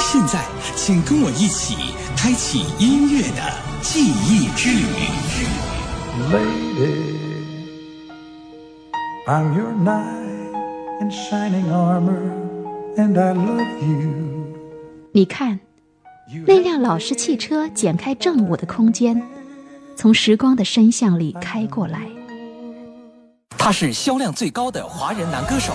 现在，请跟我一起开启音乐的记忆之旅。Lady, I'm your knight in shining armor, and I love you. 你看，那辆老式汽车剪开正午的空间，从时光的深巷里开过来。他是销量最高的华人男歌手。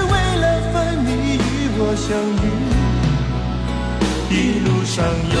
相遇。一路上有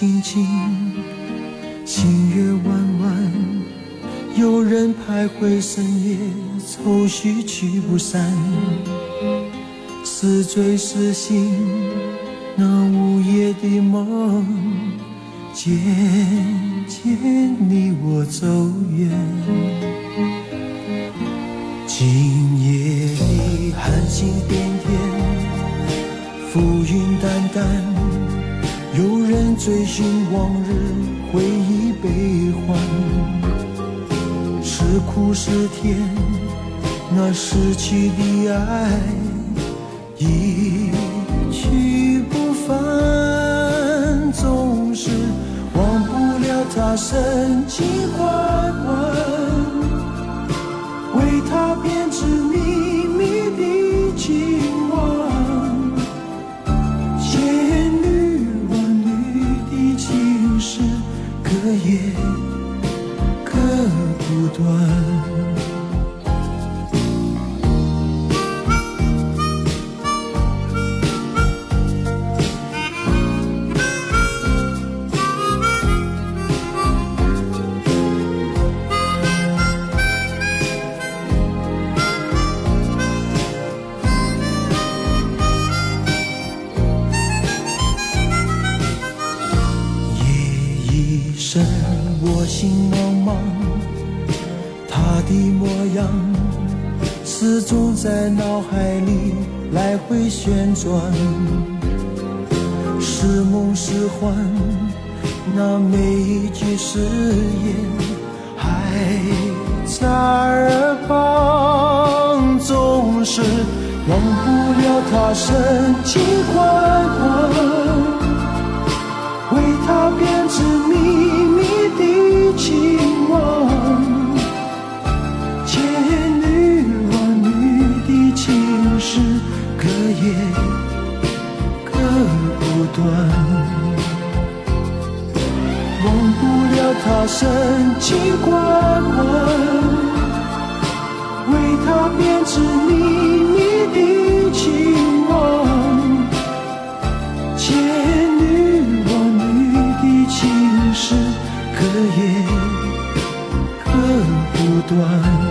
风轻轻，星月弯弯，有人徘徊深夜，愁绪驱不散。是醉是醒，那午夜的梦，渐渐离我走远。今夜的寒星点点。浮云淡淡，追寻往日回忆悲欢，是苦是甜，那失去的爱一去不返，总是忘不了他深情款款，为他编织秘密的情断。夜已深，我心茫茫，他的模样始终在脑海里来回旋转，是梦是幻，那每一句誓言还在耳旁，总是忘不了他深情款款。为他编情丝，隔夜隔不断。忘不了他深情款款，为他编织秘密的情网。千缕万缕的情丝，隔夜隔不断。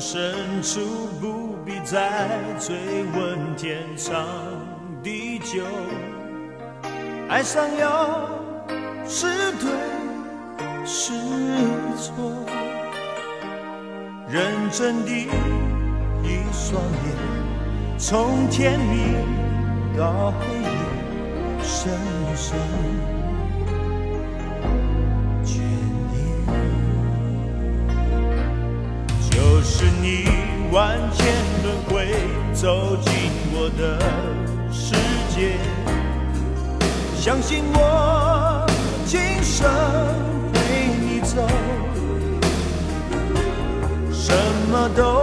深处不必再追问天长地久。爱上了是对是错，认真的一双眼，从甜蜜到黑夜，深深。万千轮回走进我的世界，相信我今生陪你走，什么都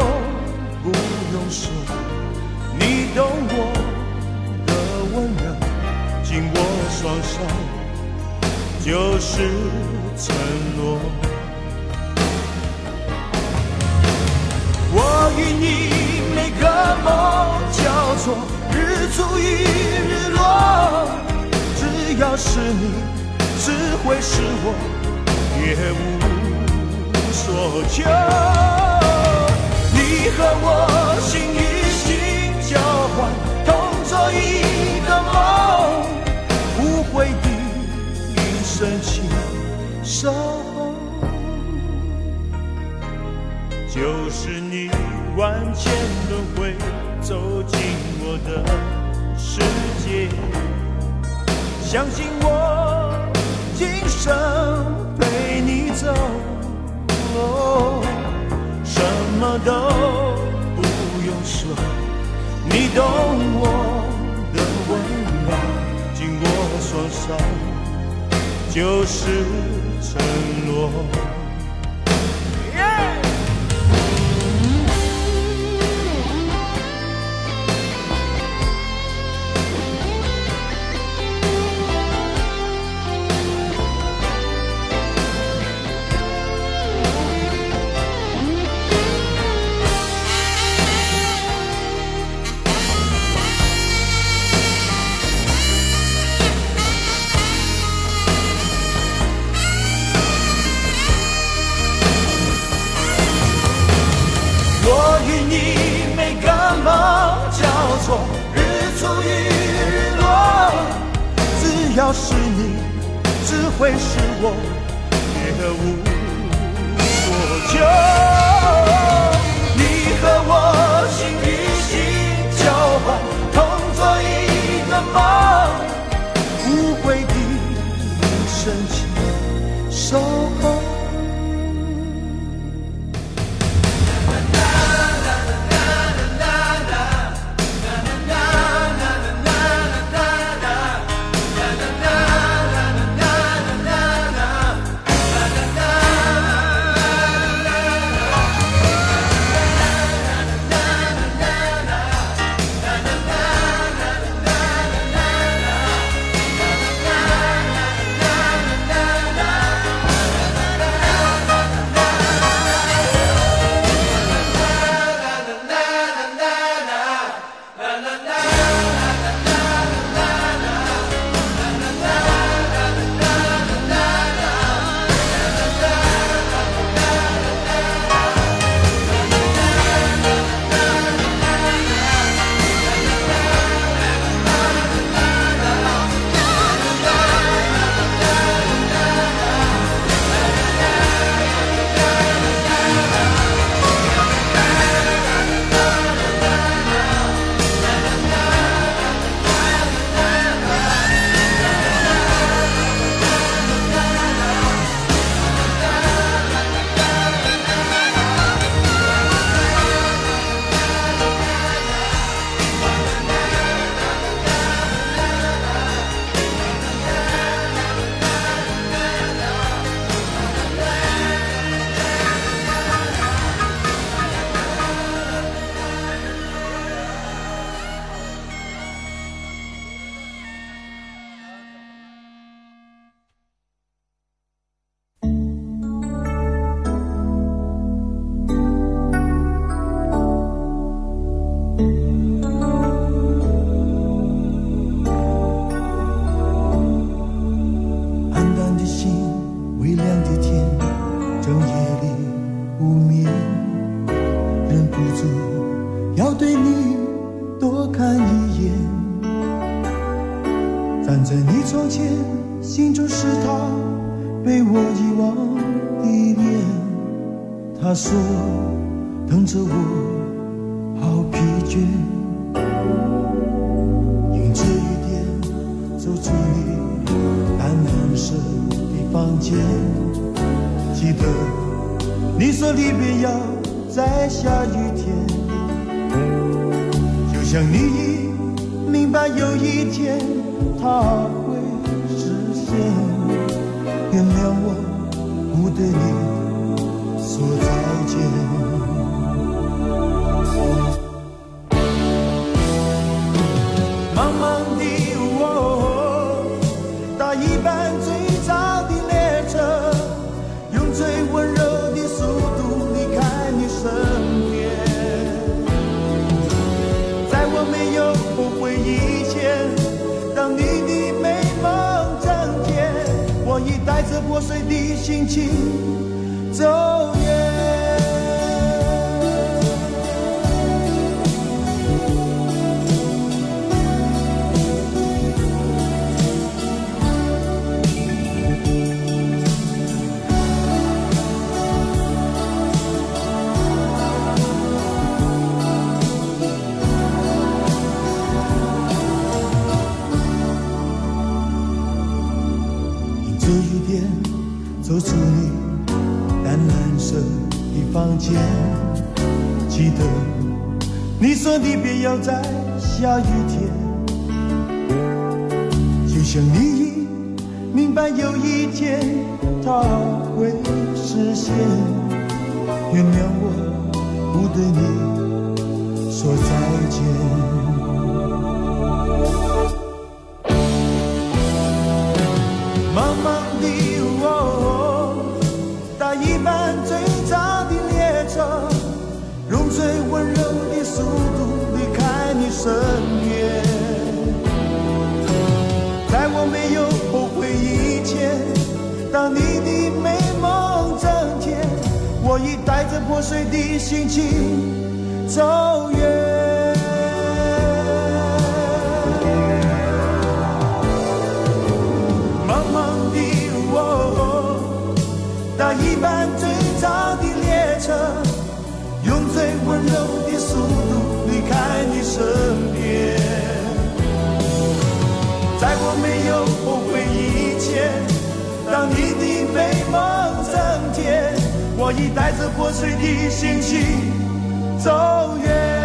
不用说，你懂我的温柔，紧握双手就是承诺。我与你每个梦交错，日出与日落，只要是你，只会是我，别无所求。你和我心与心交换，同做一个梦，无悔的一生情守候。就是你万千轮回走进我的世界，相信我今生陪你走，什么都不用说，你懂我的温柔，紧握双手就是承诺。会是我，别无所求。你和我心与心交换，同做一个梦，无悔的一生情想你明白有一天它会实现。原谅我不对你说再见。碎的心情走。在下雨天，就像你已明白有一天它会实现。原谅我不对你说再见。茫茫的着破碎的心情走远。茫茫的我，搭一班最早的列车，用最温柔的速度离开你身我已带着破碎的心情走远。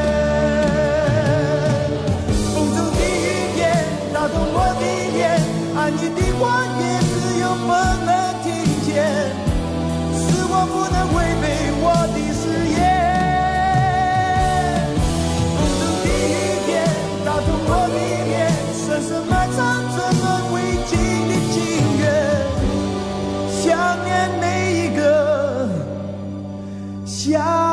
下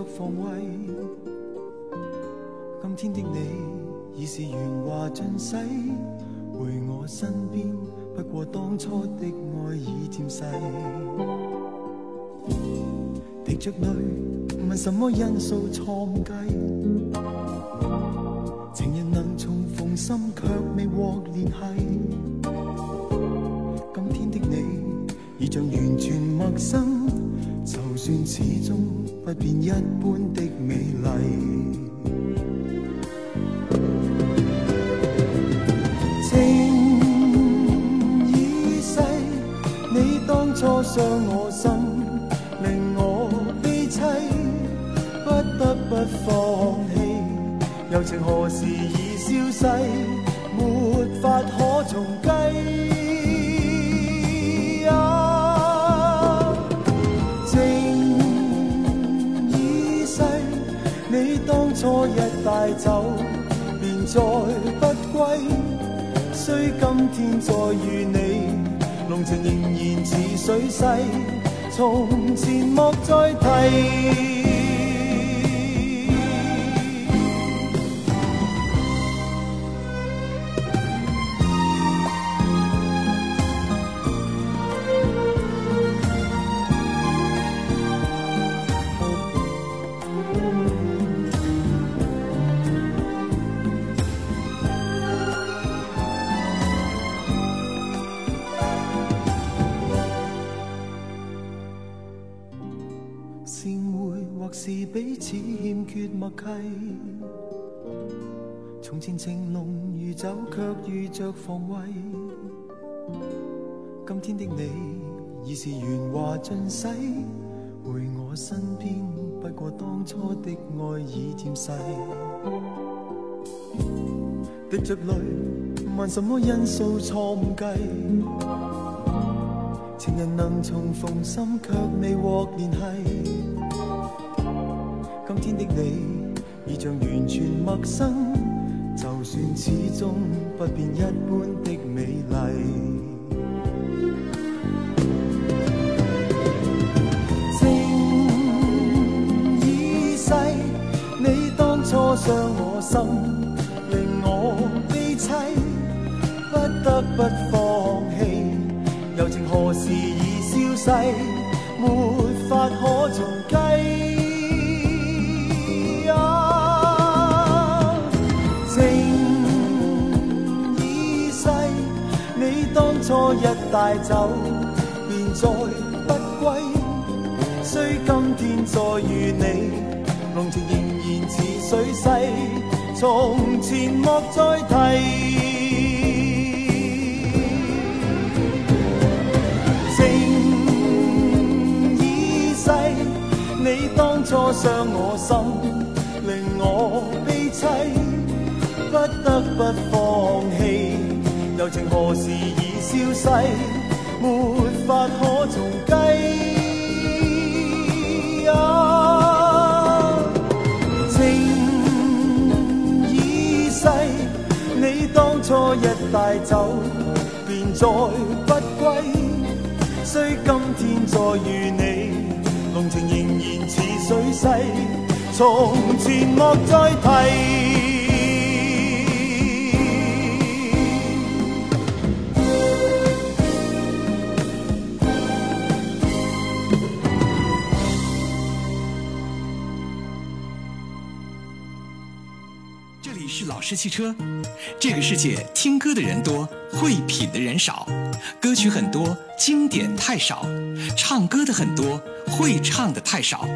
着防卫。今天的你已是圆滑尽洗，回我身边，不过当初的爱已渐逝。滴着泪，问什么因素错误计？情人能重逢心，却未获联系。今天的你已像完全陌生，算始终不变一般的美丽。情已逝，你当初伤我心，令我悲凄，不得不放弃。柔情何时已消逝？当初一带走，便再不归。虽今天再遇你，浓情仍然似水逝，从前莫再提。从前情浓如酒，却遇着防卫。今天的你已是圆滑尽洗，回我身边，不过当初的爱已渐逝。滴着泪，问什么因素错误计？情人能重逢，心却未获联系。今天的你已像完全陌生，就算始终不变一般的美丽。情已逝，你当初伤我心，令我悲凄，不得不放弃。柔情何时已消逝，没法可重计。初一带走，便再不归。虽今天再遇你，浓情仍然似水逝，从前莫再提。情已逝，你当初伤我心，令我悲凄，不得不放弃。柔情何时已？消逝，没法可重计。情已逝，你当初一带走，便再不归。虽今天再遇你，浓情仍然似水逝，从前莫再提。是汽车，这个世界听歌的人多，会品的人少，歌曲很多，经典太少，唱歌的很多，会唱的太少，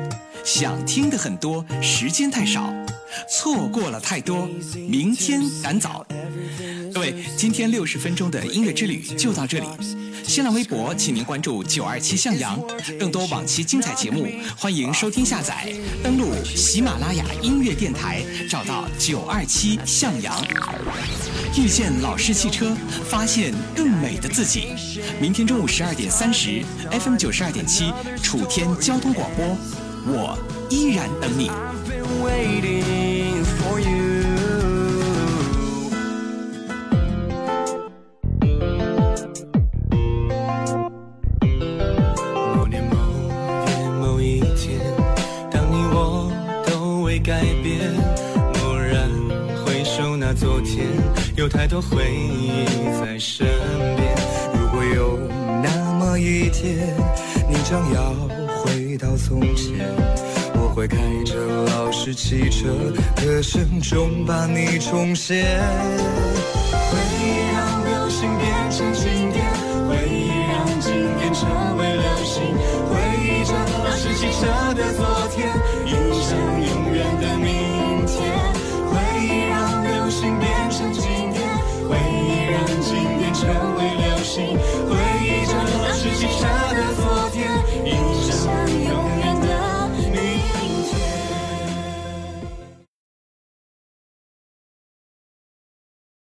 想听的很多，时间太少，错过了太多，明天赶早。各位，今天六十分钟的音乐之旅就到这里。新浪微博，请您关注九二七向阳，更多往期精彩节目，欢迎收听下载。登录喜马拉雅音乐电台，找到九二七向阳，遇见老式汽车，发现更美的自己。明天中午十二点三十，FM 九十二点七，楚天交通广播，我依然等你。昨天有太多回忆在身边。如果有那么一天你将要回到从前我会开着老式汽车歌声中把你重现。回忆让流星变